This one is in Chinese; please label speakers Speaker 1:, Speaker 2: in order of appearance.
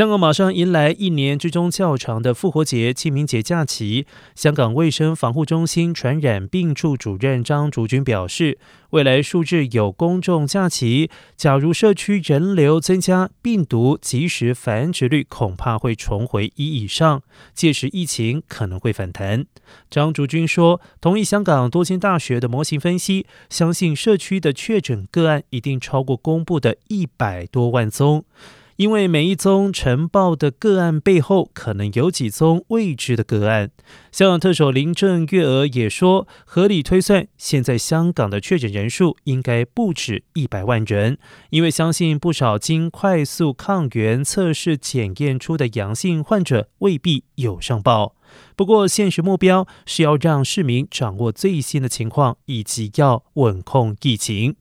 Speaker 1: 香港马上迎来一年之中较长的复活节、清明节假期。香港卫生防护中心传染病处主任张竹君表示，未来数日有公众假期，假如社区人流增加，病毒即时繁殖率恐怕会重回一以上，届时疫情可能会反弹。张竹君说，同意香港多间大学的模型分析，相信社区的确诊个案一定超过公布的一百多万宗。因为每一宗呈报的个案背后，可能有几宗未知的个案。香港特首林郑月娥也说，合理推算，现在香港的确诊人数应该不止一百万人。因为相信不少经快速抗原测试检验出的阳性患者未必有上报。不过，现实目标是要让市民掌握最新的情况，以及要稳控疫情。